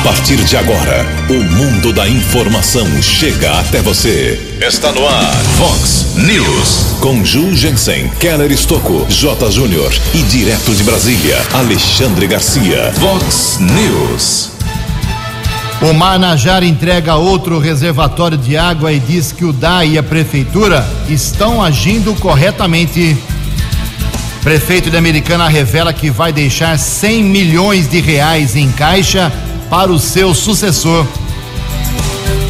A partir de agora, o mundo da informação chega até você. Está no ar, Fox News. Com Ju Jensen, Keller Estocco, J. Júnior e direto de Brasília, Alexandre Garcia. Fox News. O Marnajar entrega outro reservatório de água e diz que o DAI e a Prefeitura estão agindo corretamente. Prefeito de Americana revela que vai deixar 100 milhões de reais em caixa para o seu sucessor.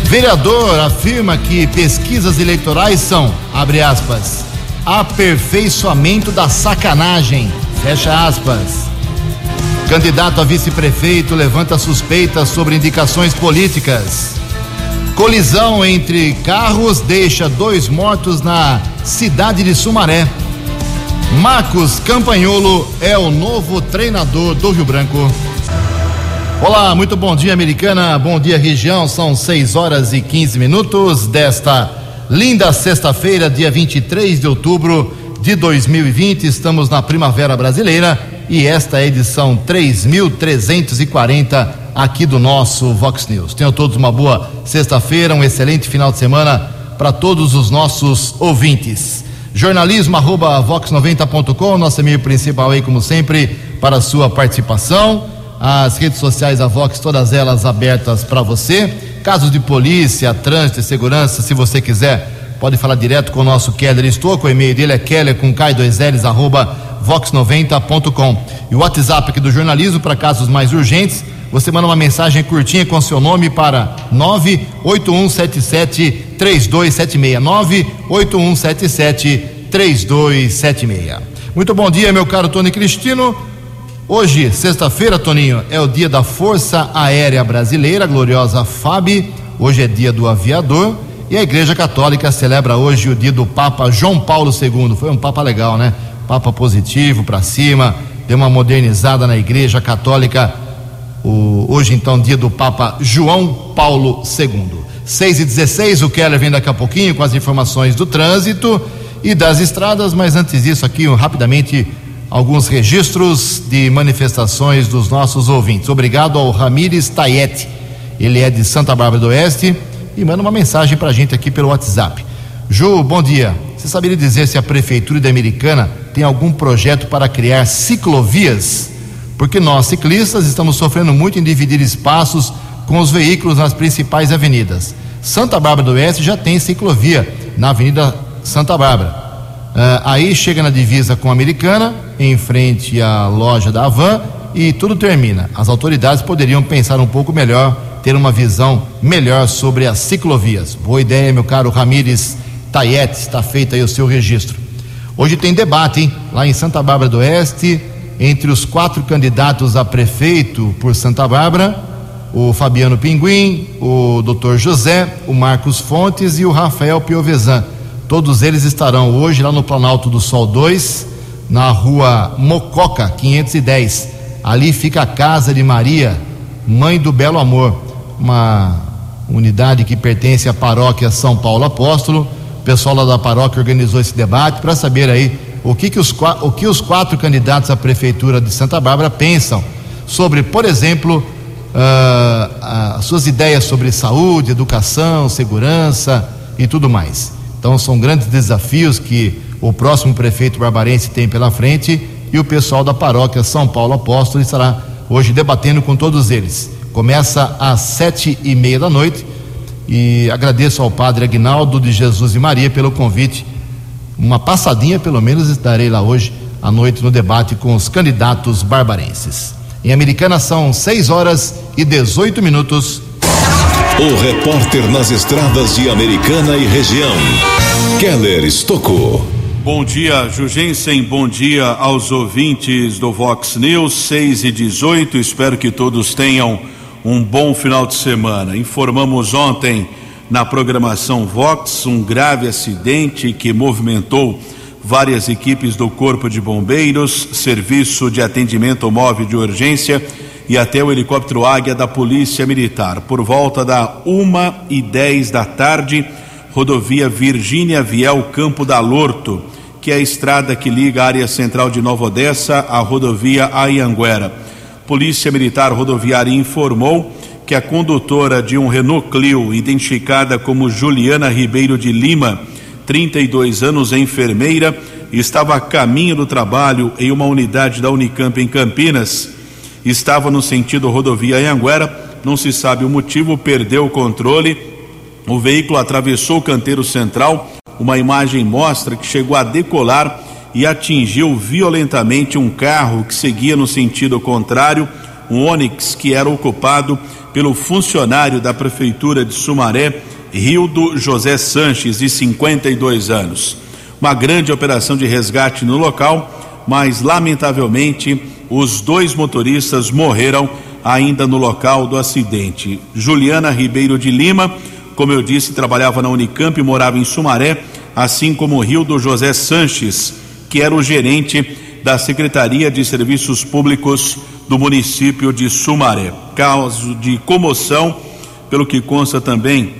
Vereador afirma que pesquisas eleitorais são, abre aspas, aperfeiçoamento da sacanagem, fecha aspas. Candidato a vice-prefeito levanta suspeitas sobre indicações políticas. Colisão entre carros deixa dois mortos na cidade de Sumaré. Marcos Campanholo é o novo treinador do Rio Branco. Olá, muito bom dia, americana. Bom dia, região. São 6 horas e 15 minutos desta linda sexta-feira, dia 23 de outubro de 2020. Estamos na Primavera Brasileira e esta é a edição 3340 aqui do nosso Vox News. Tenham todos uma boa sexta-feira, um excelente final de semana para todos os nossos ouvintes. Jornalismo arroba vox90.com, nosso e-mail principal aí, como sempre, para a sua participação. As redes sociais da Vox, todas elas abertas para você. Casos de polícia, trânsito e segurança, se você quiser, pode falar direto com o nosso Keller Estouco. O e-mail dele é keller com K2Ls arroba vox90.com. E o WhatsApp aqui do jornalismo para casos mais urgentes, você manda uma mensagem curtinha com seu nome para 98177 3276. 98177 3276. Muito bom dia, meu caro Tony Cristino. Hoje, sexta-feira, Toninho, é o dia da Força Aérea Brasileira, gloriosa FAB. Hoje é dia do aviador. E a Igreja Católica celebra hoje o dia do Papa João Paulo II. Foi um Papa legal, né? Papa positivo para cima, deu uma modernizada na Igreja Católica. O, hoje, então, dia do Papa João Paulo II. 6 e 16 o Keller vem daqui a pouquinho com as informações do trânsito e das estradas, mas antes disso, aqui rapidamente alguns registros de manifestações dos nossos ouvintes. Obrigado ao Ramires Tayete, ele é de Santa Bárbara do Oeste e manda uma mensagem para a gente aqui pelo WhatsApp. Ju, bom dia. Você saberia dizer se a Prefeitura da Americana tem algum projeto para criar ciclovias? Porque nós, ciclistas, estamos sofrendo muito em dividir espaços com os veículos nas principais avenidas. Santa Bárbara do Oeste já tem ciclovia na Avenida Santa Bárbara. Uh, aí chega na divisa com a Americana, em frente à loja da Avan, e tudo termina. As autoridades poderiam pensar um pouco melhor, ter uma visão melhor sobre as ciclovias. Boa ideia, meu caro Ramires Tayete, está feito aí o seu registro. Hoje tem debate, hein? Lá em Santa Bárbara do Oeste, entre os quatro candidatos a prefeito por Santa Bárbara, o Fabiano Pinguim, o Dr. José, o Marcos Fontes e o Rafael Piovesan. Todos eles estarão hoje lá no Planalto do Sol 2, na rua Mococa, 510. Ali fica a Casa de Maria, Mãe do Belo Amor, uma unidade que pertence à paróquia São Paulo Apóstolo o pessoal lá da paróquia organizou esse debate para saber aí o que, que os, o que os quatro candidatos à prefeitura de Santa Bárbara pensam sobre, por exemplo, uh, as suas ideias sobre saúde, educação, segurança e tudo mais. Então são grandes desafios que o próximo prefeito barbarense tem pela frente e o pessoal da paróquia São Paulo Apóstolo estará hoje debatendo com todos eles. Começa às sete e meia da noite e agradeço ao padre Agnaldo de Jesus e Maria pelo convite. Uma passadinha, pelo menos, estarei lá hoje à noite no debate com os candidatos barbarenses. Em Americana são 6 horas e 18 minutos. O repórter nas estradas de Americana e região, Keller Estocou. Bom dia, Jugensen. Bom dia aos ouvintes do Vox News 6 e 18. Espero que todos tenham um bom final de semana. Informamos ontem na programação Vox um grave acidente que movimentou várias equipes do Corpo de Bombeiros, Serviço de Atendimento Móvel de Urgência e até o helicóptero Águia da Polícia Militar. Por volta da uma e dez da tarde, rodovia Virgínia Viel Campo da Lorto, que é a estrada que liga a área central de Nova Odessa à rodovia Ayanguera. Polícia Militar Rodoviária informou que a condutora de um Renault Clio, identificada como Juliana Ribeiro de Lima, 32 anos, enfermeira, estava a caminho do trabalho em uma unidade da Unicamp em Campinas. Estava no sentido rodovia Anhanguera, não se sabe o motivo, perdeu o controle. O veículo atravessou o canteiro central. Uma imagem mostra que chegou a decolar e atingiu violentamente um carro que seguia no sentido contrário, um Onix que era ocupado pelo funcionário da prefeitura de Sumaré, Rildo José Sanches, de 52 anos. Uma grande operação de resgate no local, mas lamentavelmente os dois motoristas morreram ainda no local do acidente. Juliana Ribeiro de Lima, como eu disse, trabalhava na Unicamp e morava em Sumaré, assim como Rildo José Sanches, que era o gerente da Secretaria de Serviços Públicos do município de Sumaré. Caso de comoção, pelo que consta também,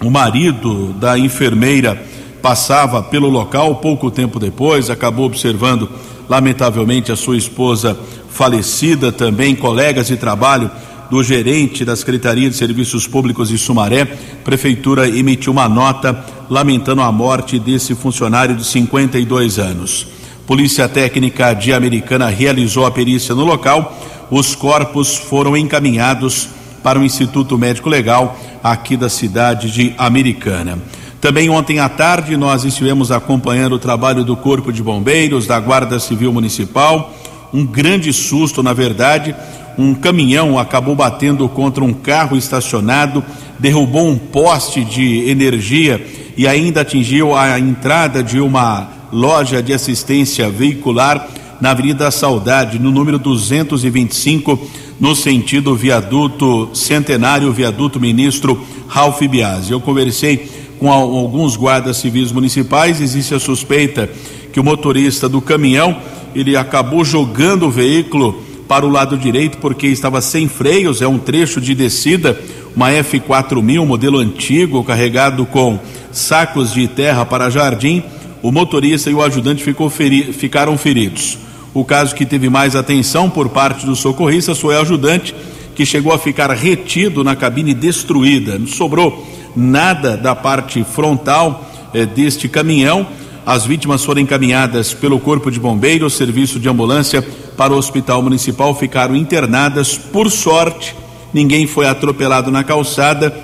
o marido da enfermeira passava pelo local pouco tempo depois, acabou observando, lamentavelmente, a sua esposa falecida, também colegas de trabalho do gerente da Secretaria de Serviços Públicos de Sumaré. Prefeitura emitiu uma nota lamentando a morte desse funcionário de 52 anos. Polícia Técnica de Americana realizou a perícia no local. Os corpos foram encaminhados para o Instituto Médico Legal aqui da cidade de Americana. Também ontem à tarde nós estivemos acompanhando o trabalho do Corpo de Bombeiros, da Guarda Civil Municipal. Um grande susto, na verdade. Um caminhão acabou batendo contra um carro estacionado, derrubou um poste de energia e ainda atingiu a entrada de uma loja de assistência veicular na Avenida Saudade, no número 225, no sentido viaduto Centenário, viaduto Ministro Ralph Biasi. Eu conversei com alguns guardas civis municipais, existe a suspeita que o motorista do caminhão, ele acabou jogando o veículo para o lado direito porque estava sem freios, é um trecho de descida, uma F4000, modelo antigo, carregado com sacos de terra para jardim o motorista e o ajudante feri ficaram feridos. O caso que teve mais atenção por parte dos socorristas foi o ajudante, que chegou a ficar retido na cabine destruída. Sobrou nada da parte frontal eh, deste caminhão. As vítimas foram encaminhadas pelo Corpo de Bombeiros, serviço de ambulância, para o Hospital Municipal, ficaram internadas. Por sorte, ninguém foi atropelado na calçada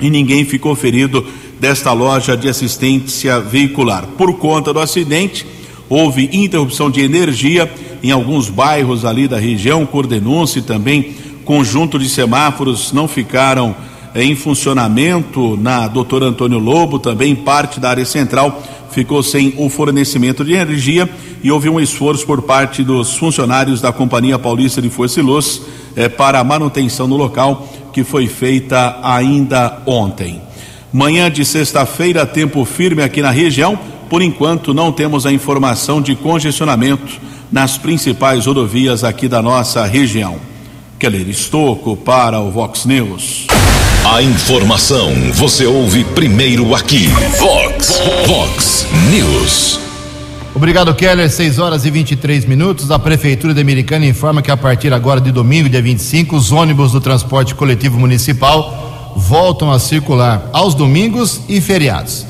e ninguém ficou ferido desta loja de assistência veicular. Por conta do acidente, houve interrupção de energia em alguns bairros ali da região, por denúncia e também conjunto de semáforos não ficaram em funcionamento na Doutor Antônio Lobo, também parte da área central ficou sem o fornecimento de energia e houve um esforço por parte dos funcionários da Companhia Paulista de Força e Luz eh, para a manutenção no local, que foi feita ainda ontem. Manhã de sexta-feira, tempo firme aqui na região. Por enquanto, não temos a informação de congestionamento nas principais rodovias aqui da nossa região. Keller Estocco para o Vox News. A informação você ouve primeiro aqui. Vox, Vox News. Obrigado, Keller. 6 horas e 23 minutos. A Prefeitura de Americana informa que a partir agora de domingo, dia 25, os ônibus do transporte coletivo municipal voltam a circular aos domingos e feriados.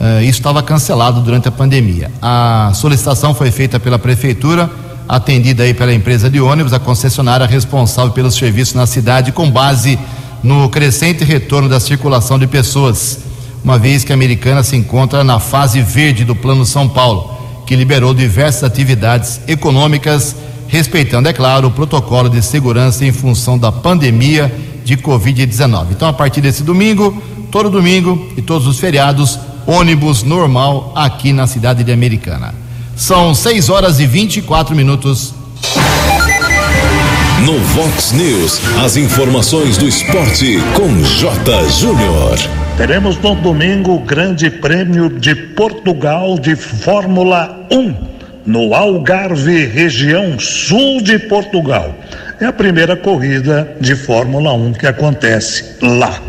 Uh, isso estava cancelado durante a pandemia. A solicitação foi feita pela prefeitura, atendida aí pela empresa de ônibus, a concessionária responsável pelos serviços na cidade, com base no crescente retorno da circulação de pessoas, uma vez que a americana se encontra na fase verde do Plano São Paulo, que liberou diversas atividades econômicas, respeitando, é claro, o protocolo de segurança em função da pandemia de Covid-19. Então, a partir desse domingo, todo domingo e todos os feriados, ônibus normal aqui na cidade de Americana. São 6 horas e 24 minutos. No Vox News, as informações do esporte com J. Júnior. Teremos no domingo o Grande Prêmio de Portugal de Fórmula 1, no Algarve, região sul de Portugal é a primeira corrida de Fórmula 1 que acontece lá.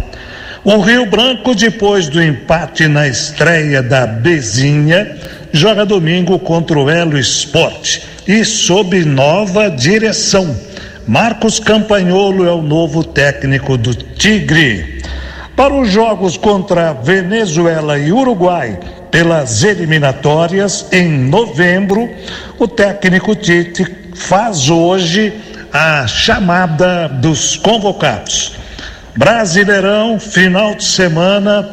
O Rio Branco, depois do empate na estreia da Bezinha, joga domingo contra o Elo Esporte e sob nova direção. Marcos Campanholo é o novo técnico do Tigre. Para os jogos contra Venezuela e Uruguai pelas eliminatórias em novembro, o técnico Tite faz hoje a chamada dos convocados. Brasileirão, final de semana,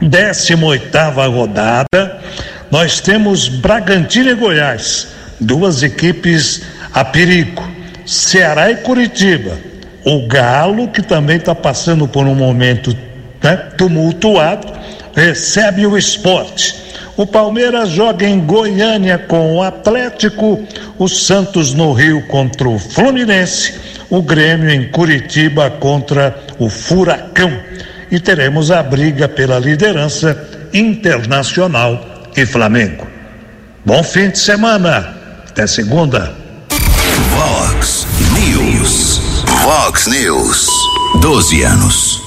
18 rodada. Nós temos Bragantino e Goiás, duas equipes a perigo. Ceará e Curitiba. O Galo, que também está passando por um momento né, tumultuado, recebe o esporte. O Palmeiras joga em Goiânia com o Atlético, o Santos no Rio contra o Fluminense, o Grêmio em Curitiba contra o Furacão. E teremos a briga pela liderança internacional e Flamengo. Bom fim de semana. Até segunda. Vox News. 12 anos.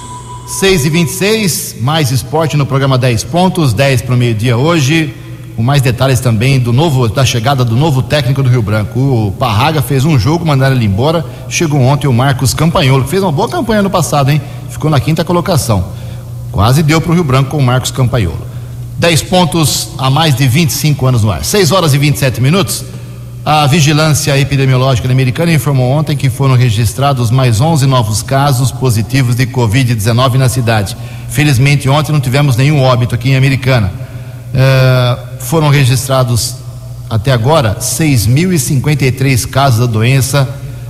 6 e 26 mais esporte no programa 10 pontos, 10 para o meio-dia hoje. Com mais detalhes também do novo, da chegada do novo técnico do Rio Branco. O Parraga fez um jogo, mandaram ele embora. Chegou ontem o Marcos Campanholo, que fez uma boa campanha no passado, hein? Ficou na quinta colocação. Quase deu para o Rio Branco com o Marcos Campanholo. 10 pontos há mais de 25 anos no ar. 6 horas e 27 minutos. A Vigilância Epidemiológica Americana informou ontem que foram registrados mais 11 novos casos positivos de Covid-19 na cidade. Felizmente, ontem não tivemos nenhum óbito aqui em Americana. Uh, foram registrados até agora 6.053 casos da doença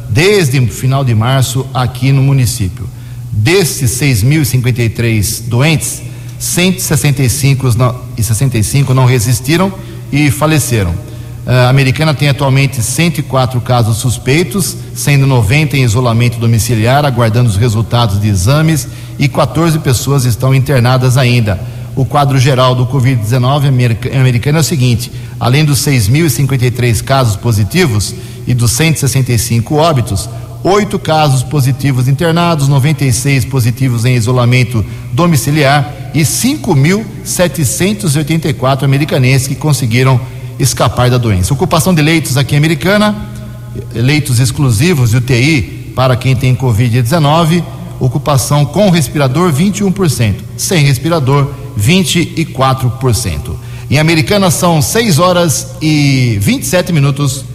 desde o final de março aqui no município. Desses 6.053 doentes, 165 não, e 65 não resistiram e faleceram. A americana tem atualmente 104 casos suspeitos, sendo 90 em isolamento domiciliar, aguardando os resultados de exames, e 14 pessoas estão internadas ainda. O quadro geral do Covid-19 americano é o seguinte: além dos 6.053 casos positivos e dos 165 óbitos, oito casos positivos internados, 96 positivos em isolamento domiciliar e 5.784 americanenses que conseguiram escapar da doença. Ocupação de leitos aqui em Americana, leitos exclusivos de UTI para quem tem Covid-19, ocupação com respirador 21%, sem respirador 24%. Em Americana são 6 horas e 27 minutos.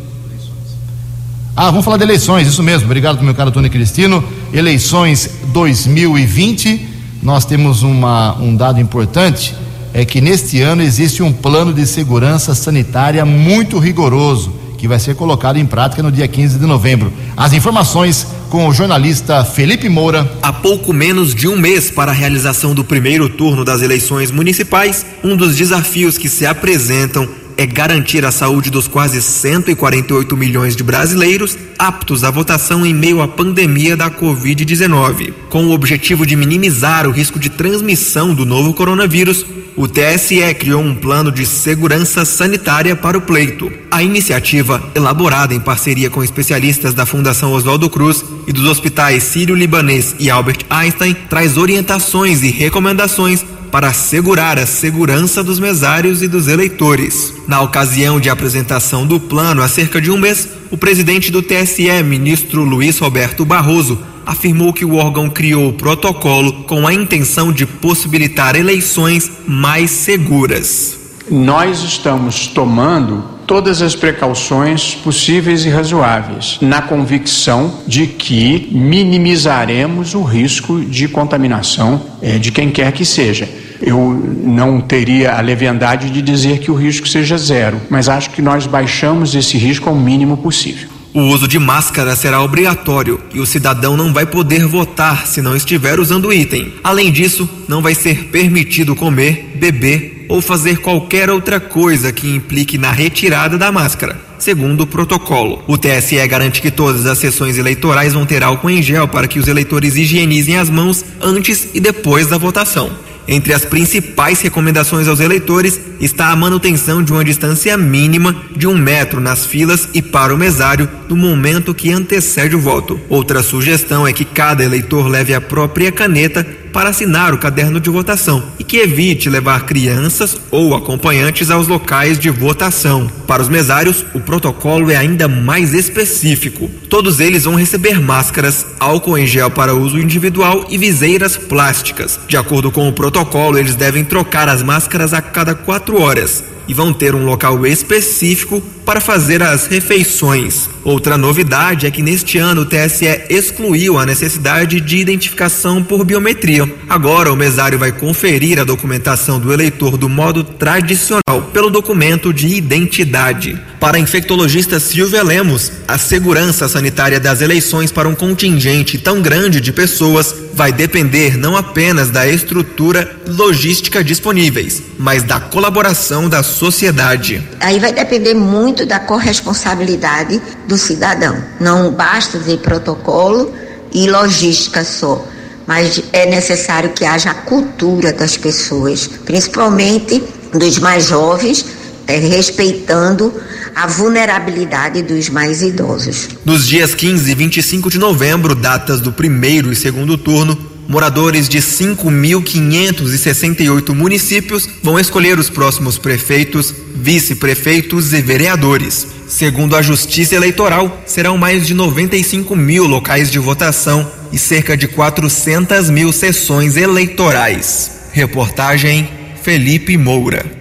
Ah, vamos falar de eleições, isso mesmo. Obrigado, meu caro Tony Cristino. Eleições 2020. Nós temos uma, um dado importante é que neste ano existe um plano de segurança sanitária muito rigoroso que vai ser colocado em prática no dia 15 de novembro. As informações com o jornalista Felipe Moura. Há pouco menos de um mês para a realização do primeiro turno das eleições municipais, um dos desafios que se apresentam é garantir a saúde dos quase 148 milhões de brasileiros aptos à votação em meio à pandemia da Covid-19. Com o objetivo de minimizar o risco de transmissão do novo coronavírus, o TSE criou um plano de segurança sanitária para o pleito. A iniciativa, elaborada em parceria com especialistas da Fundação Oswaldo Cruz e dos hospitais Sírio-Libanês e Albert Einstein, traz orientações e recomendações para assegurar a segurança dos mesários e dos eleitores. Na ocasião de apresentação do plano há cerca de um mês, o presidente do TSE, ministro Luiz Roberto Barroso, afirmou que o órgão criou o protocolo com a intenção de possibilitar eleições mais seguras. Nós estamos tomando todas as precauções possíveis e razoáveis, na convicção de que minimizaremos o risco de contaminação é, de quem quer que seja. Eu não teria a leviandade de dizer que o risco seja zero, mas acho que nós baixamos esse risco ao mínimo possível. O uso de máscara será obrigatório e o cidadão não vai poder votar se não estiver usando o item. Além disso, não vai ser permitido comer, beber ou fazer qualquer outra coisa que implique na retirada da máscara, segundo o protocolo. O TSE garante que todas as sessões eleitorais vão ter álcool em gel para que os eleitores higienizem as mãos antes e depois da votação. Entre as principais recomendações aos eleitores está a manutenção de uma distância mínima de um metro nas filas e para o mesário no momento que antecede o voto. Outra sugestão é que cada eleitor leve a própria caneta para assinar o caderno de votação e que evite levar crianças ou acompanhantes aos locais de votação. Para os mesários, o protocolo é ainda mais específico. Todos eles vão receber máscaras, álcool em gel para uso individual e viseiras plásticas. De acordo com o protocolo, eles devem trocar as máscaras a cada quatro horas e vão ter um local específico para fazer as refeições. Outra novidade é que neste ano o TSE excluiu a necessidade de identificação por biometria. Agora o mesário vai conferir a documentação do eleitor do modo tradicional pelo documento de identidade. Para a infectologista Silvia Lemos, a segurança sanitária das eleições para um contingente tão grande de pessoas vai depender não apenas da estrutura logística disponíveis, mas da colaboração da sociedade. Aí vai depender muito da corresponsabilidade do cidadão. Não basta ter protocolo e logística só, mas é necessário que haja a cultura das pessoas, principalmente dos mais jovens, é, respeitando a vulnerabilidade dos mais idosos. Nos dias 15 e 25 de novembro, datas do primeiro e segundo turno, moradores de 5.568 municípios vão escolher os próximos prefeitos, vice-prefeitos e vereadores. Segundo a Justiça Eleitoral, serão mais de 95 mil locais de votação e cerca de 400 mil sessões eleitorais. Reportagem Felipe Moura.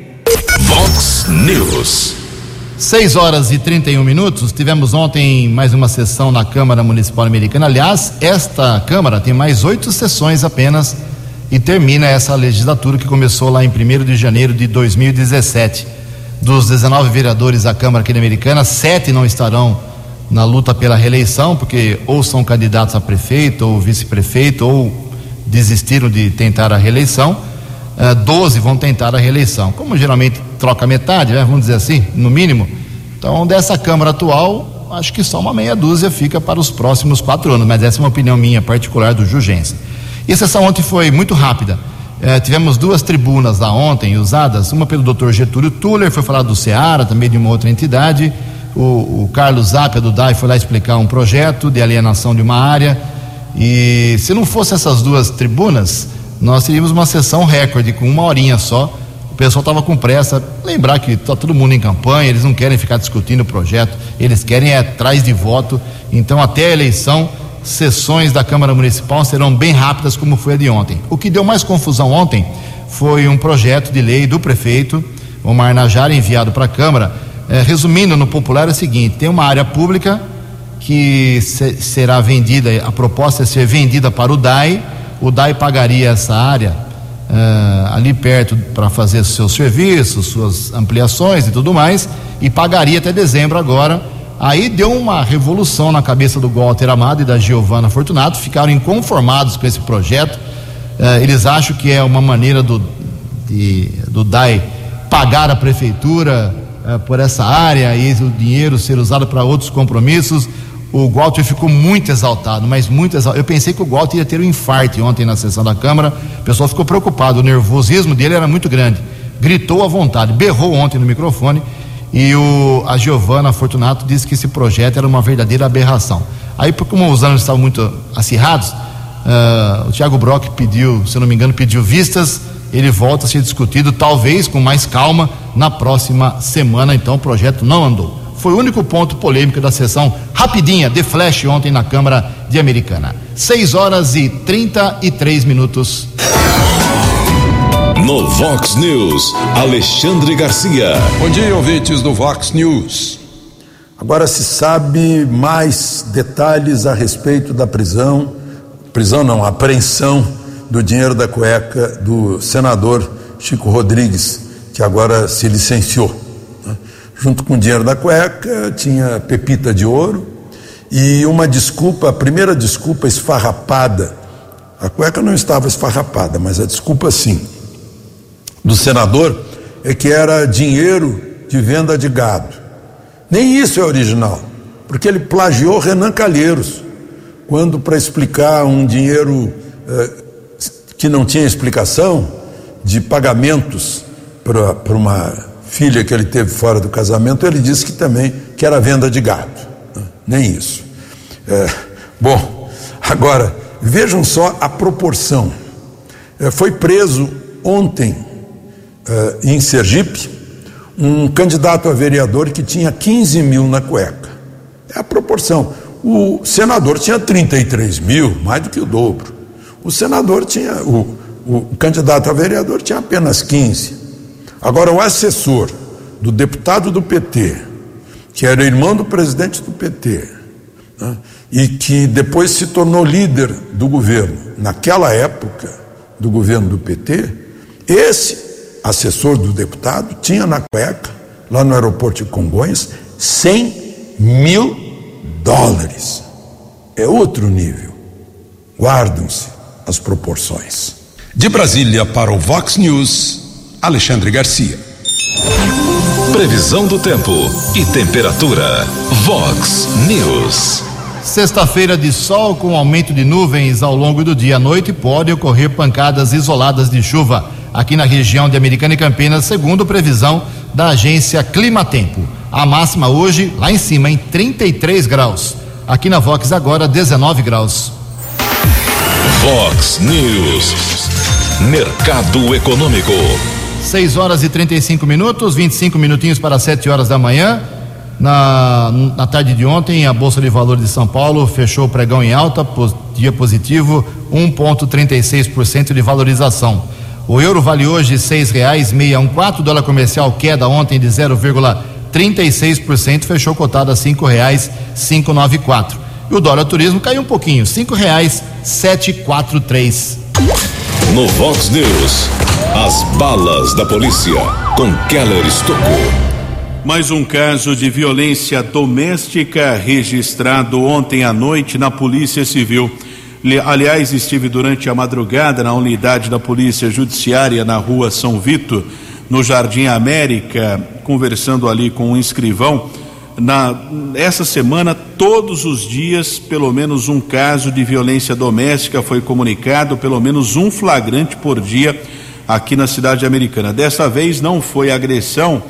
Vox News. 6 horas e 31 minutos. Tivemos ontem mais uma sessão na Câmara Municipal Americana. Aliás, esta Câmara tem mais oito sessões apenas e termina essa legislatura que começou lá em 1 de janeiro de 2017. Dos 19 vereadores da Câmara aqui Americana, sete não estarão na luta pela reeleição, porque ou são candidatos a prefeito ou vice-prefeito, ou desistiram de tentar a reeleição. Uh, 12 vão tentar a reeleição. Como geralmente troca metade, né, vamos dizer assim, no mínimo. Então, dessa Câmara atual, acho que só uma meia dúzia fica para os próximos quatro anos, mas essa é uma opinião minha particular do Jugense. E a sessão ontem foi muito rápida. Eh, tivemos duas tribunas lá ontem usadas, uma pelo Dr. Getúlio Tuller, foi falar do Ceará, também de uma outra entidade. O, o Carlos Zapia do DAI foi lá explicar um projeto de alienação de uma área. E se não fosse essas duas tribunas, nós teríamos uma sessão recorde com uma horinha só. O pessoal estava com pressa. Lembrar que está todo mundo em campanha, eles não querem ficar discutindo o projeto, eles querem é atrás de voto. Então, até a eleição, sessões da Câmara Municipal serão bem rápidas, como foi a de ontem. O que deu mais confusão ontem foi um projeto de lei do prefeito, Omar Najar, enviado para a Câmara. É, resumindo no popular, é o seguinte: tem uma área pública que se, será vendida, a proposta é ser vendida para o DAI o DAI pagaria essa área uh, ali perto para fazer seus serviços, suas ampliações e tudo mais, e pagaria até dezembro agora. Aí deu uma revolução na cabeça do Walter Amado e da Giovana Fortunato, ficaram inconformados com esse projeto. Uh, eles acham que é uma maneira do, de, do DAI pagar a prefeitura uh, por essa área e o dinheiro ser usado para outros compromissos o Walter ficou muito exaltado, mas muito exaltado. Eu pensei que o Walter ia ter um infarto ontem na sessão da Câmara. O pessoal ficou preocupado, o nervosismo dele era muito grande. Gritou à vontade, berrou ontem no microfone. E o, a Giovana Fortunato disse que esse projeto era uma verdadeira aberração. Aí, como os anos estavam muito acirrados, uh, o Tiago Brock pediu, se não me engano, pediu vistas. Ele volta a ser discutido, talvez com mais calma, na próxima semana. Então, o projeto não andou foi o único ponto polêmico da sessão rapidinha de flash ontem na Câmara de Americana. 6 horas e 33 minutos. No Vox News, Alexandre Garcia. Bom dia, ouvintes do Vox News. Agora se sabe mais detalhes a respeito da prisão, prisão não, apreensão do dinheiro da cueca do senador Chico Rodrigues, que agora se licenciou. Junto com o dinheiro da cueca, tinha pepita de ouro e uma desculpa, a primeira desculpa esfarrapada. A cueca não estava esfarrapada, mas a desculpa sim, do senador é que era dinheiro de venda de gado. Nem isso é original, porque ele plagiou Renan Calheiros, quando para explicar um dinheiro eh, que não tinha explicação de pagamentos para uma filha que ele teve fora do casamento, ele disse que também que era venda de gado. Nem isso. É, bom, agora vejam só a proporção. É, foi preso ontem é, em Sergipe um candidato a vereador que tinha 15 mil na cueca. É a proporção. O senador tinha 33 mil, mais do que o dobro. O senador tinha, o, o candidato a vereador tinha apenas 15. Agora, o assessor do deputado do PT, que era irmão do presidente do PT, né, e que depois se tornou líder do governo, naquela época do governo do PT, esse assessor do deputado tinha na cueca, lá no aeroporto de Congonhas, 100 mil dólares. É outro nível. Guardam-se as proporções. De Brasília para o Vox News, Alexandre Garcia. Previsão do tempo e temperatura. Vox News. Sexta-feira de sol com aumento de nuvens ao longo do dia à noite pode ocorrer pancadas isoladas de chuva aqui na região de Americana e Campinas, segundo previsão da agência Climatempo. A máxima hoje lá em cima em 33 graus. Aqui na Vox agora 19 graus. Vox News. Mercado Econômico. 6 horas e 35 minutos, 25 minutinhos para 7 horas da manhã. Na, na tarde de ontem, a Bolsa de Valores de São Paulo fechou o pregão em alta, dia positivo, 1,36% de valorização. O euro vale hoje seis reais meia um quatro, dólar comercial queda ontem de 0,36%, fechou cotado a cinco reais cinco nove quatro. E o dólar turismo caiu um pouquinho, cinco reais sete quatro três. No Vox News, as balas da polícia com Keller Estocou. Mais um caso de violência doméstica registrado ontem à noite na Polícia Civil. Aliás, estive durante a madrugada na unidade da Polícia Judiciária na rua São Vito, no Jardim América, conversando ali com um escrivão. Na, essa semana, todos os dias, pelo menos um caso de violência doméstica foi comunicado, pelo menos um flagrante por dia aqui na cidade americana. Dessa vez não foi agressão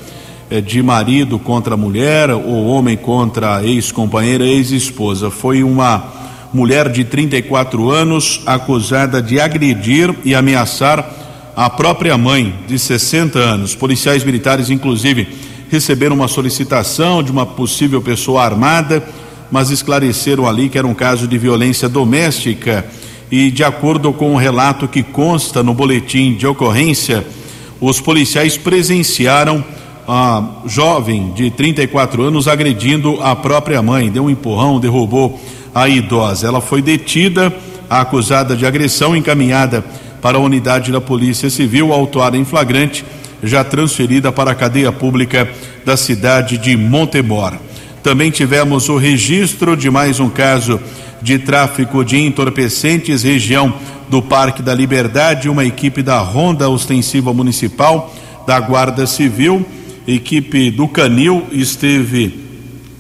eh, de marido contra mulher ou homem contra ex-companheira, ex-esposa. Foi uma mulher de 34 anos acusada de agredir e ameaçar a própria mãe de 60 anos. Policiais militares, inclusive, receberam uma solicitação de uma possível pessoa armada, mas esclareceram ali que era um caso de violência doméstica. E, de acordo com o relato que consta no boletim de ocorrência, os policiais presenciaram a jovem de 34 anos agredindo a própria mãe, deu um empurrão, derrubou a idosa. Ela foi detida, acusada de agressão, encaminhada para a unidade da Polícia Civil, autuada em flagrante, já transferida para a cadeia pública da cidade de Montemor. Também tivemos o registro de mais um caso de tráfico de entorpecentes, região do Parque da Liberdade, uma equipe da Ronda Ostensiva Municipal, da Guarda Civil, equipe do Canil esteve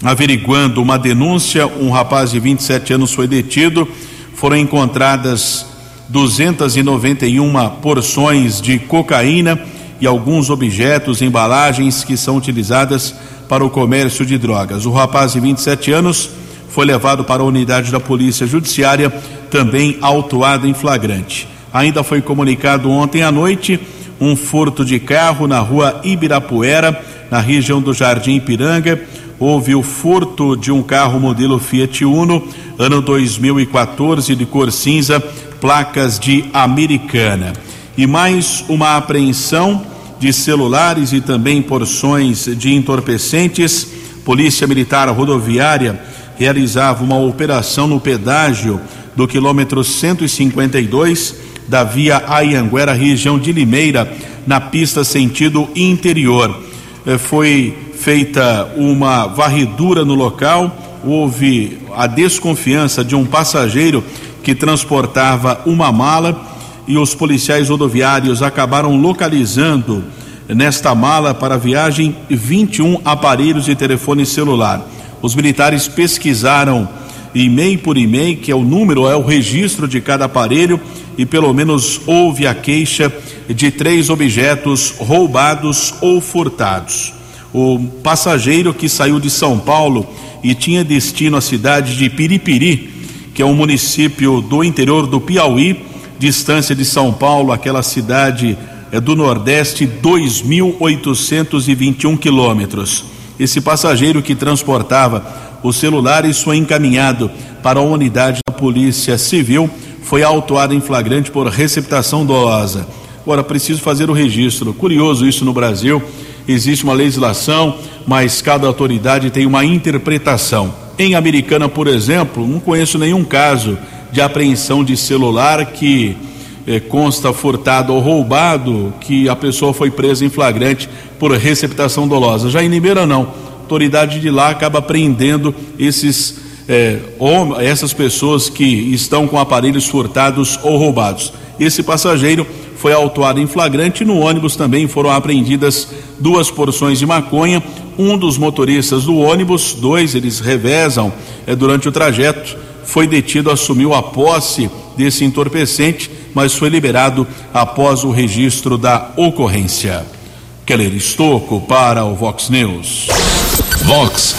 averiguando uma denúncia, um rapaz de 27 anos foi detido. Foram encontradas 291 porções de cocaína e alguns objetos, embalagens que são utilizadas para o comércio de drogas. O rapaz de 27 anos foi levado para a unidade da Polícia Judiciária, também autuado em flagrante. Ainda foi comunicado ontem à noite um furto de carro na rua Ibirapuera, na região do Jardim Ipiranga houve o furto de um carro modelo Fiat Uno, ano 2014, de cor cinza, placas de Americana. E mais uma apreensão de celulares e também porções de entorpecentes. Polícia Militar Rodoviária realizava uma operação no pedágio do quilômetro 152 da via Ayanguera, região de Limeira, na pista sentido interior. Eh, foi feita uma varredura no local, houve a desconfiança de um passageiro que transportava uma mala e os policiais rodoviários acabaram localizando nesta mala para viagem 21 aparelhos de telefone celular. Os militares pesquisaram e-mail por e-mail, que é o número, é o registro de cada aparelho, e pelo menos houve a queixa de três objetos roubados ou furtados o passageiro que saiu de São Paulo e tinha destino à cidade de Piripiri, que é um município do interior do Piauí, distância de São Paulo, aquela cidade é, do Nordeste, 2.821 quilômetros. Esse passageiro que transportava os celulares foi encaminhado para a unidade da Polícia Civil, foi autuado em flagrante por receptação dolosa. Agora, preciso fazer o registro. Curioso isso no Brasil. Existe uma legislação, mas cada autoridade tem uma interpretação. Em Americana, por exemplo, não conheço nenhum caso de apreensão de celular que eh, consta furtado ou roubado, que a pessoa foi presa em flagrante por receptação dolosa. Já em Limeira, não. A autoridade de lá acaba prendendo esses, eh, essas pessoas que estão com aparelhos furtados ou roubados. Esse passageiro foi autuado em flagrante. No ônibus também foram apreendidas duas porções de maconha. Um dos motoristas do ônibus, dois eles revezam é, durante o trajeto, foi detido, assumiu a posse desse entorpecente, mas foi liberado após o registro da ocorrência. Keller Estocco para o Vox News. Vox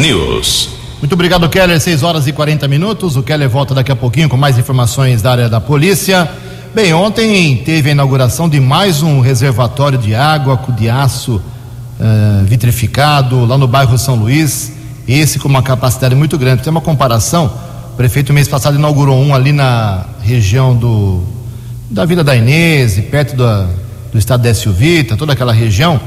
News. Muito obrigado, Keller. 6 horas e 40 minutos. O Keller volta daqui a pouquinho com mais informações da área da polícia. Bem, ontem teve a inauguração de mais um reservatório de água de aço uh, vitrificado lá no bairro São Luís. Esse com uma capacidade muito grande. Tem uma comparação. O prefeito mês passado inaugurou um ali na região do da Vila da Inês, perto do, do estado da Silvita, toda aquela região,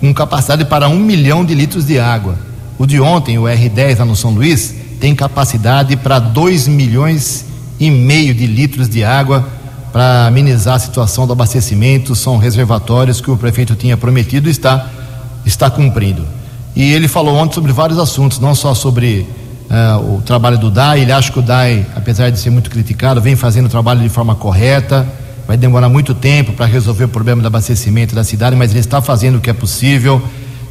com capacidade para um milhão de litros de água. O de ontem, o R10 lá no São Luís, tem capacidade para 2 milhões e meio de litros de água para amenizar a situação do abastecimento, são reservatórios que o prefeito tinha prometido e está, está cumprindo. E ele falou ontem sobre vários assuntos, não só sobre uh, o trabalho do DAI, ele acha que o DAI, apesar de ser muito criticado, vem fazendo o trabalho de forma correta, vai demorar muito tempo para resolver o problema do abastecimento da cidade, mas ele está fazendo o que é possível.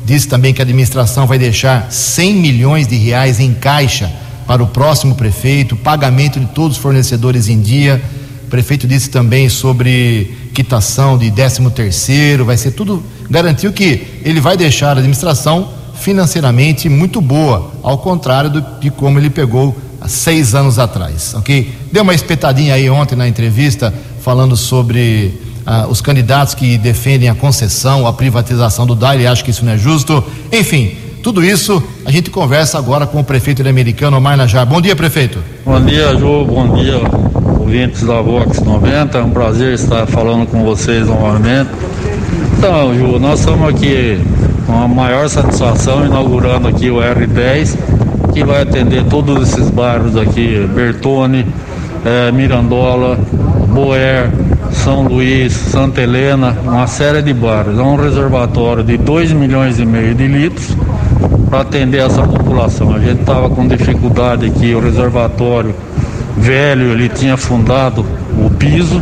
Disse também que a administração vai deixar 100 milhões de reais em caixa para o próximo prefeito, pagamento de todos os fornecedores em dia o prefeito disse também sobre quitação de 13 terceiro, vai ser tudo, garantiu que ele vai deixar a administração financeiramente muito boa, ao contrário do, de como ele pegou há seis anos atrás, ok? Deu uma espetadinha aí ontem na entrevista falando sobre ah, os candidatos que defendem a concessão, a privatização do DAI, ele acha que isso não é justo, enfim, tudo isso a gente conversa agora com o prefeito americano, Omar Najar. Bom dia, prefeito. Bom dia, Ju, bom dia, ouvintes da Vox 90. É um prazer estar falando com vocês novamente. Então, Ju, nós estamos aqui com a maior satisfação inaugurando aqui o R10, que vai atender todos esses bairros aqui, Bertone, eh, Mirandola, Boer, São Luís, Santa Helena, uma série de bairros. É um reservatório de 2 milhões e meio de litros para atender essa população. A gente estava com dificuldade aqui, o reservatório velho, ele tinha afundado o piso,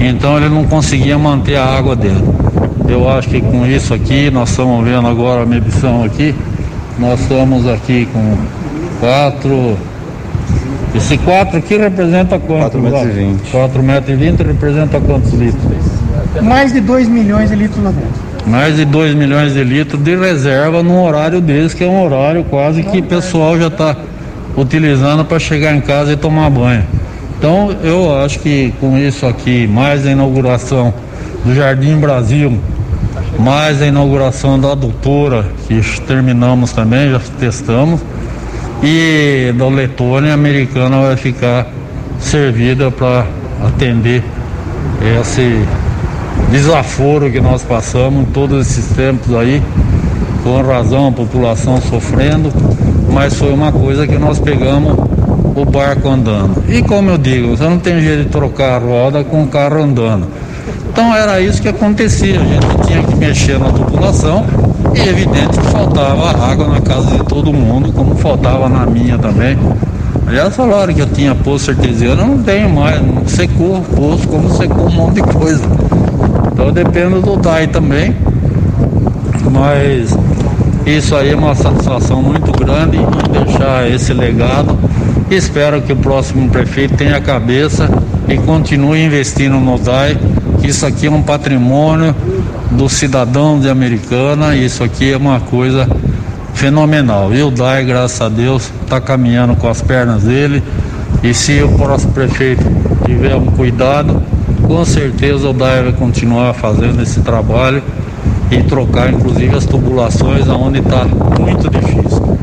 então ele não conseguia manter a água dentro. Eu acho que com isso aqui, nós estamos vendo agora a medição aqui, nós estamos aqui com quatro. Esse 4 aqui representa quanto? 4,20 metros. 4 metros e 20 representa quantos litros? Mais de 2 milhões de litros lá dentro. Mais de 2 milhões de litros de reserva no horário deles, que é um horário quase que o pessoal já está utilizando para chegar em casa e tomar banho. Então eu acho que com isso aqui, mais a inauguração do Jardim Brasil, mais a inauguração da doutora, que terminamos também, já testamos, e da Letônia americana vai ficar servida para atender esse desaforo que nós passamos todos esses tempos aí, com razão a população sofrendo, mas foi uma coisa que nós pegamos o barco andando. E como eu digo, você não tem jeito de trocar a roda com o carro andando. Então era isso que acontecia, a gente tinha mexer na população e evidente que faltava água na casa de todo mundo, como faltava na minha também. Aliás, falaram que eu tinha poço artesiano, eu não tenho mais, não secou o poço como secou um monte de coisa. Então eu dependo do DAI também. Mas isso aí é uma satisfação muito grande em deixar esse legado. Espero que o próximo prefeito tenha a cabeça e continue investindo no DAI, que isso aqui é um patrimônio do cidadão de Americana, isso aqui é uma coisa fenomenal. E o DAI, graças a Deus, está caminhando com as pernas dele. E se o próximo prefeito tiver um cuidado, com certeza o DAE vai continuar fazendo esse trabalho e trocar inclusive as tubulações aonde está muito difícil.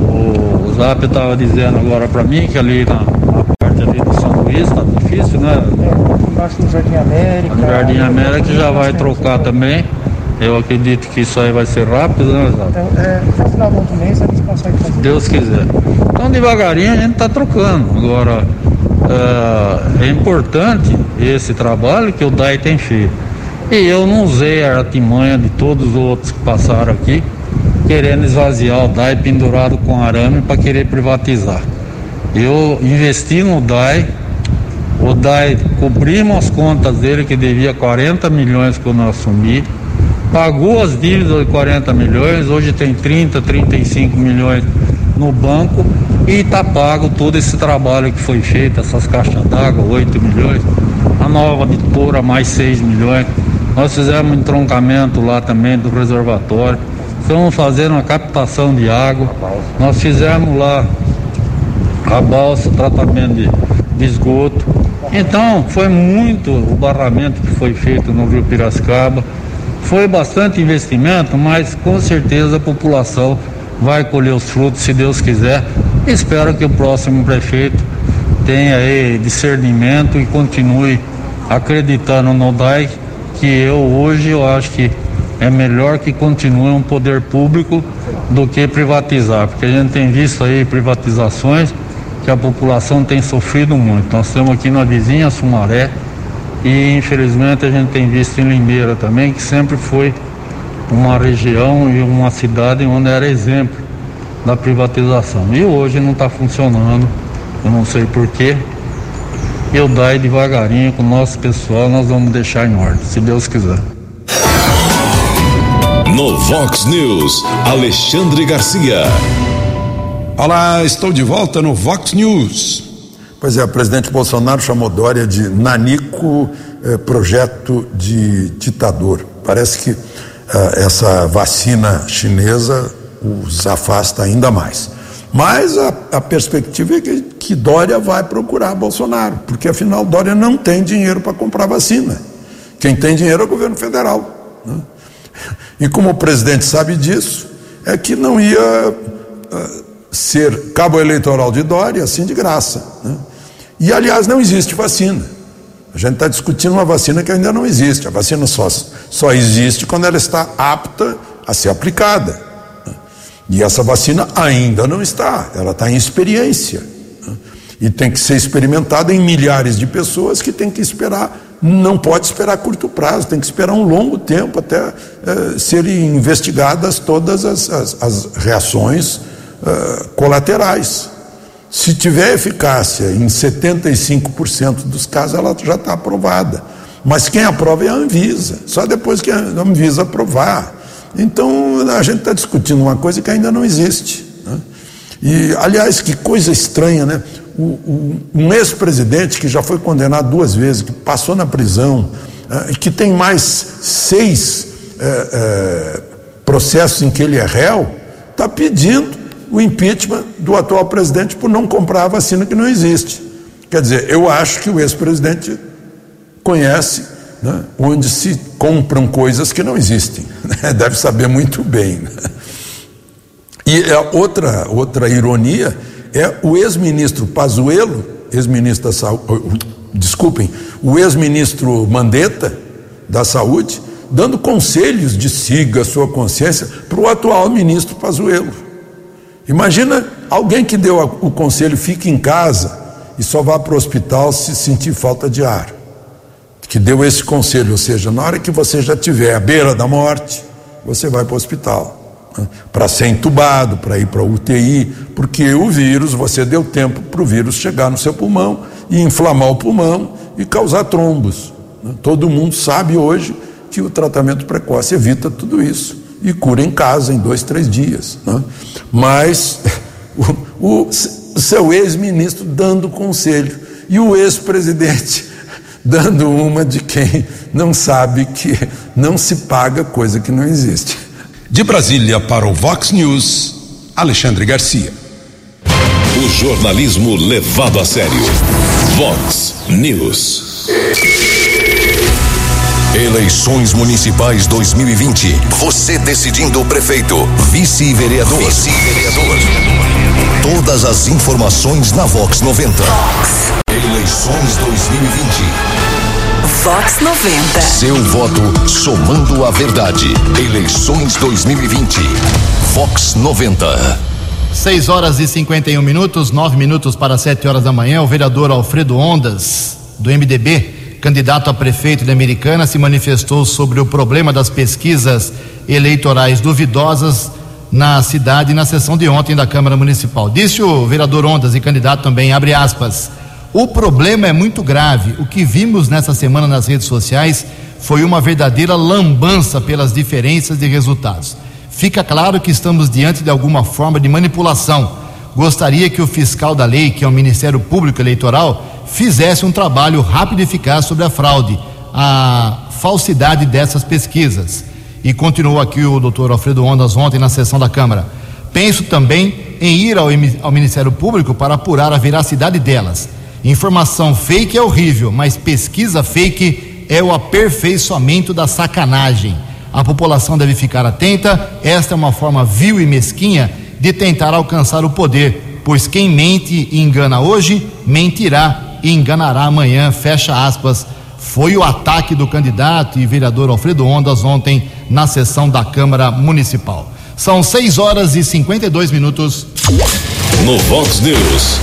O Zap estava dizendo agora para mim que ali na, na, parte ali do São Luís está difícil, né? Embaixo do Jardim América. O Jardim América já vai trocar também. Eu acredito que isso aí vai ser rápido, né, Zap? Então, é, até o final do outro mês eles conseguem fazer. Deus quiser. Então devagarinho a gente está trocando. Agora é, é importante esse trabalho que o DAI tem feito. E eu não usei a artimanha de todos os outros que passaram aqui, querendo esvaziar o DAI pendurado com arame para querer privatizar. Eu investi no DAI, o DAI cobrimos as contas dele que devia 40 milhões quando eu assumi, pagou as dívidas de 40 milhões, hoje tem 30, 35 milhões no banco e está pago todo esse trabalho que foi feito, essas caixas d'água, 8 milhões, a nova de Toura mais 6 milhões. Nós fizemos um entroncamento lá também do reservatório, estamos fazendo uma captação de água, nós fizemos lá a balsa, tratamento de, de esgoto. Então foi muito o barramento que foi feito no Rio Piracicaba. Foi bastante investimento, mas com certeza a população vai colher os frutos se Deus quiser. Espero que o próximo prefeito tenha aí discernimento e continue acreditando no DAI, que eu hoje eu acho que é melhor que continue um poder público do que privatizar, porque a gente tem visto aí privatizações que a população tem sofrido muito. Nós estamos aqui na vizinha Sumaré e infelizmente a gente tem visto em Limeira também, que sempre foi uma região e uma cidade onde era exemplo da privatização. E hoje não está funcionando, eu não sei porquê. Eu daí devagarinho com o nosso pessoal, nós vamos deixar em ordem, se Deus quiser. No Vox News, Alexandre Garcia. Olá, estou de volta no Vox News. Pois é, o presidente Bolsonaro chamou Dória de nanico eh, projeto de ditador. Parece que eh, essa vacina chinesa os afasta ainda mais. Mas a, a perspectiva é que, que, Dória vai procurar Bolsonaro, porque afinal Dória não tem dinheiro para comprar vacina. Quem tem dinheiro é o governo federal. Né? E como o presidente sabe disso, é que não ia uh, ser cabo eleitoral de Dória assim de graça. Né? E aliás, não existe vacina. A gente está discutindo uma vacina que ainda não existe. A vacina só, só existe quando ela está apta a ser aplicada. E essa vacina ainda não está, ela está em experiência. E tem que ser experimentada em milhares de pessoas que tem que esperar, não pode esperar curto prazo, tem que esperar um longo tempo até eh, serem investigadas todas as, as, as reações colaterais. Se tiver eficácia em 75% dos casos, ela já está aprovada. Mas quem aprova é a Anvisa, só depois que a Anvisa aprovar. Então a gente está discutindo uma coisa que ainda não existe. Né? E, aliás, que coisa estranha, né? O, o, um ex-presidente que já foi condenado duas vezes, que passou na prisão, que tem mais seis processos em que ele é réu, está pedindo o impeachment do atual presidente por não comprar a vacina que não existe. Quer dizer, eu acho que o ex-presidente conhece né, onde se compram coisas que não existem. Né, deve saber muito bem. Né? E a outra, outra ironia é o ex-ministro Pazuello, ex-ministro da saúde, desculpem, o ex-ministro Mandetta da saúde, dando conselhos de siga sua consciência para o atual ministro Pazuello. Imagina alguém que deu o conselho fique em casa e só vá para o hospital se sentir falta de ar. Que deu esse conselho, ou seja, na hora que você já estiver à beira da morte, você vai para o hospital. Né? Para ser entubado, para ir para a UTI, porque o vírus, você deu tempo para o vírus chegar no seu pulmão e inflamar o pulmão e causar trombos. Né? Todo mundo sabe hoje que o tratamento precoce evita tudo isso e cura em casa em dois, três dias. Né? Mas o, o seu ex-ministro dando conselho e o ex-presidente dando uma de quem não sabe que não se paga coisa que não existe. De Brasília para o Vox News, Alexandre Garcia. O jornalismo levado a sério. Vox News. Eleições Municipais 2020. Você decidindo o prefeito, vice-vereador. Vice-vereador. Todas as informações na Vox 90. Eleições 2020. Vox 90. Seu voto somando a verdade. Eleições 2020. Vox 90. 6 horas e 51 minutos, 9 minutos para 7 horas da manhã. O vereador Alfredo Ondas, do MDB, candidato a prefeito de Americana, se manifestou sobre o problema das pesquisas eleitorais duvidosas na cidade na sessão de ontem da Câmara Municipal. Disse o vereador Ondas e candidato também, abre aspas. O problema é muito grave. O que vimos nessa semana nas redes sociais foi uma verdadeira lambança pelas diferenças de resultados. Fica claro que estamos diante de alguma forma de manipulação. Gostaria que o fiscal da lei, que é o Ministério Público Eleitoral, fizesse um trabalho rápido e eficaz sobre a fraude, a falsidade dessas pesquisas. E continuou aqui o doutor Alfredo Ondas ontem na sessão da Câmara. Penso também em ir ao, ao Ministério Público para apurar a veracidade delas. Informação fake é horrível, mas pesquisa fake é o aperfeiçoamento da sacanagem. A população deve ficar atenta, esta é uma forma vil e mesquinha de tentar alcançar o poder, pois quem mente e engana hoje, mentirá e enganará amanhã. Fecha aspas. Foi o ataque do candidato e vereador Alfredo Ondas ontem na sessão da Câmara Municipal. São 6 horas e 52 minutos. No Vox News,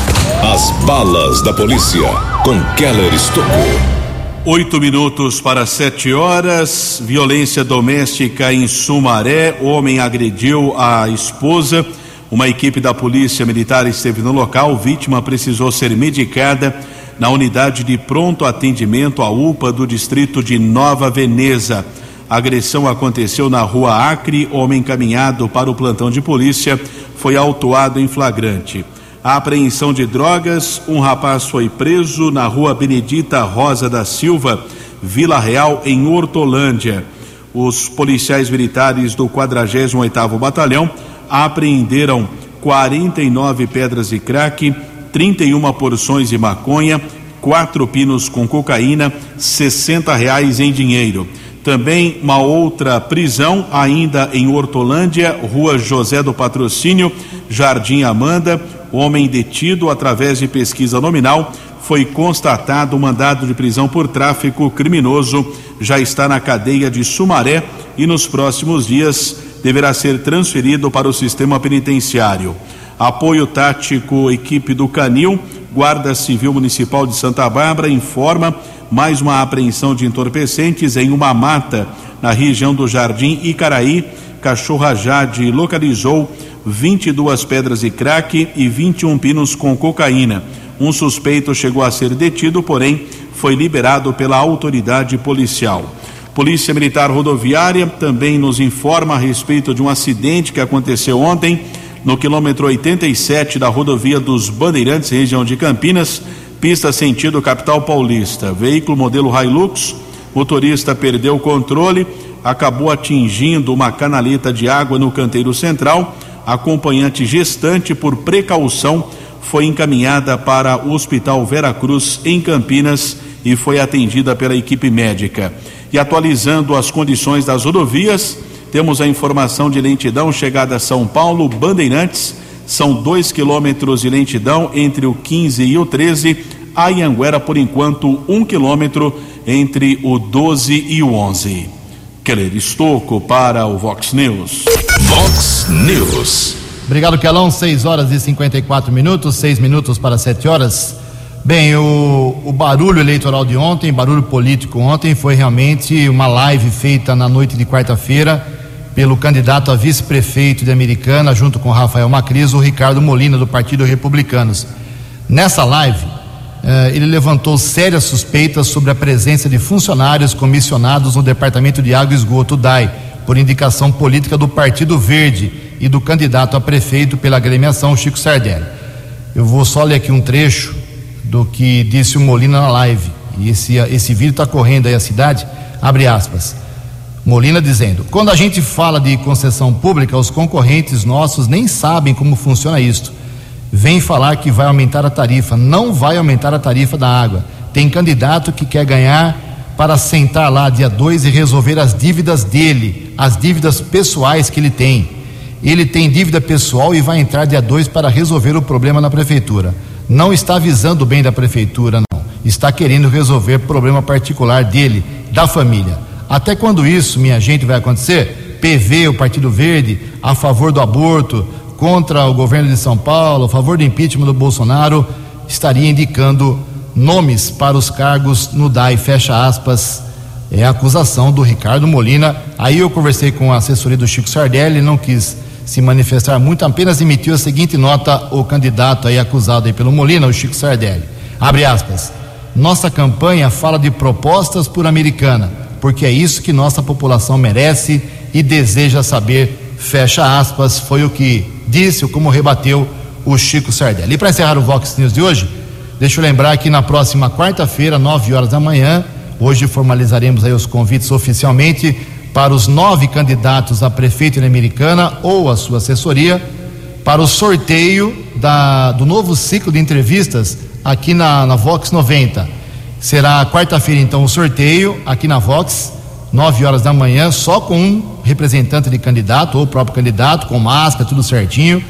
as balas da polícia com Keller Estocou. Oito minutos para sete horas. Violência doméstica em Sumaré. Homem agrediu a esposa. Uma equipe da Polícia Militar esteve no local. Vítima precisou ser medicada na unidade de pronto atendimento à UPA do distrito de Nova Veneza. A agressão aconteceu na rua Acre. Homem encaminhado para o plantão de polícia foi autuado em flagrante. A apreensão de drogas, um rapaz foi preso na rua Benedita Rosa da Silva, Vila Real, em Hortolândia. Os policiais militares do 48º Batalhão apreenderam 49 pedras de crack, 31 porções de maconha, quatro pinos com cocaína, 60 reais em dinheiro. Também uma outra prisão, ainda em Hortolândia, Rua José do Patrocínio, Jardim Amanda. Homem detido através de pesquisa nominal. Foi constatado mandado de prisão por tráfico criminoso. Já está na cadeia de Sumaré e nos próximos dias deverá ser transferido para o sistema penitenciário. Apoio tático, equipe do Canil, Guarda Civil Municipal de Santa Bárbara informa mais uma apreensão de entorpecentes em uma mata na região do Jardim Icaraí. Cachorra Jade localizou 22 pedras de crack e 21 pinos com cocaína. Um suspeito chegou a ser detido, porém foi liberado pela autoridade policial. Polícia Militar Rodoviária também nos informa a respeito de um acidente que aconteceu ontem no quilômetro 87 da rodovia dos Bandeirantes, região de Campinas, pista sentido capital paulista. Veículo modelo Hilux, motorista perdeu o controle, acabou atingindo uma canaleta de água no canteiro central. Acompanhante gestante, por precaução, foi encaminhada para o Hospital Vera Cruz, em Campinas, e foi atendida pela equipe médica. E atualizando as condições das rodovias, temos a informação de lentidão chegada a São Paulo, Bandeirantes, são dois quilômetros de lentidão entre o 15 e o 13. Anhanguera, por enquanto, um quilômetro entre o 12 e o 11. Keller Estocco para o Vox News. Vox News. Obrigado, Kelão. 6 horas e 54 minutos, 6 minutos para 7 horas. Bem, o, o, barulho eleitoral de ontem, barulho político ontem, foi realmente uma live feita na noite de quarta-feira pelo candidato a vice-prefeito de Americana, junto com Rafael Macris, o Ricardo Molina, do Partido Republicanos. Nessa live, eh, ele levantou sérias suspeitas sobre a presença de funcionários comissionados no Departamento de Água e Esgoto, DAI, por indicação política do Partido Verde e do candidato a prefeito pela agremiação, Chico Sardelli. Eu vou só ler aqui um trecho do que disse o Molina na live, e esse, esse vídeo está correndo aí a cidade, abre aspas. Molina dizendo: quando a gente fala de concessão pública, os concorrentes nossos nem sabem como funciona isto. vem falar que vai aumentar a tarifa. Não vai aumentar a tarifa da água. Tem candidato que quer ganhar para sentar lá dia 2 e resolver as dívidas dele, as dívidas pessoais que ele tem. Ele tem dívida pessoal e vai entrar dia 2 para resolver o problema na prefeitura. Não está visando bem da prefeitura, não. Está querendo resolver problema particular dele, da família. Até quando isso, minha gente, vai acontecer? PV, o Partido Verde, a favor do aborto, contra o governo de São Paulo, a favor do impeachment do Bolsonaro, estaria indicando nomes para os cargos no DAI, fecha aspas, é a acusação do Ricardo Molina. Aí eu conversei com a assessoria do Chico Sardelli, não quis se manifestar muito, apenas emitiu a seguinte nota o candidato aí acusado aí pelo Molina, o Chico Sardelli. Abre aspas. Nossa campanha fala de propostas por americana, porque é isso que nossa população merece e deseja saber. Fecha aspas, foi o que disse, como rebateu o Chico Sardelli. E para encerrar o Vox News de hoje, deixa eu lembrar que na próxima quarta-feira, 9 horas da manhã, hoje formalizaremos aí os convites oficialmente para os nove candidatos a prefeito em Americana ou a sua assessoria para o sorteio da, do novo ciclo de entrevistas aqui na, na Vox 90. Será quarta-feira, então, o sorteio aqui na Vox, 9 horas da manhã, só com um representante de candidato, ou próprio candidato, com máscara, tudo certinho.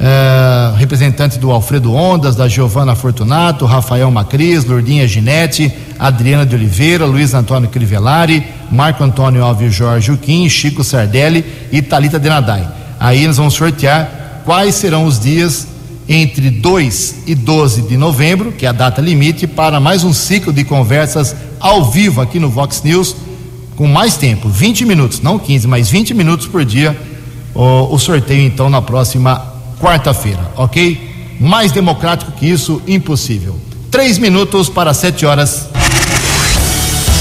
É, representante do Alfredo Ondas, da Giovana Fortunato, Rafael Macris, Lourdinha Ginete, Adriana de Oliveira, Luiz Antônio Crivellari, Marco Antônio Alves Jorge Uquim, Chico Sardelli e Talita Denadai. Aí nós vamos sortear quais serão os dias entre 2 e 12 de novembro, que é a data limite, para mais um ciclo de conversas ao vivo aqui no Vox News, com mais tempo, 20 minutos, não 15, mas 20 minutos por dia. O, o sorteio, então, na próxima quarta-feira, ok? Mais democrático que isso, impossível. Três minutos para sete horas.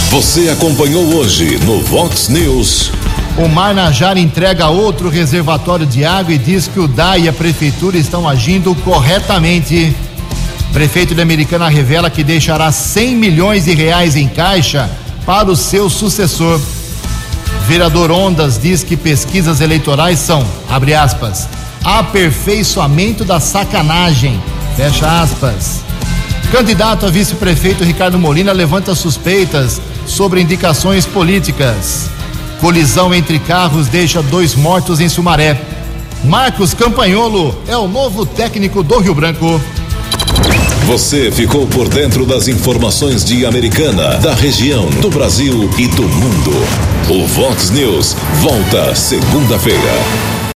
Você acompanhou hoje no Vox News. O Marnajara entrega outro reservatório de água e diz que o DAI e a prefeitura estão agindo corretamente. Prefeito de Americana revela que deixará 100 milhões de reais em caixa para o seu sucessor. Vereador Ondas diz que pesquisas eleitorais são, abre aspas, aperfeiçoamento da sacanagem, fecha aspas. Candidato a vice-prefeito Ricardo Molina levanta suspeitas sobre indicações políticas. Colisão entre carros deixa dois mortos em Sumaré. Marcos Campanholo é o novo técnico do Rio Branco. Você ficou por dentro das informações de Americana, da região, do Brasil e do mundo. O Vox News volta segunda-feira.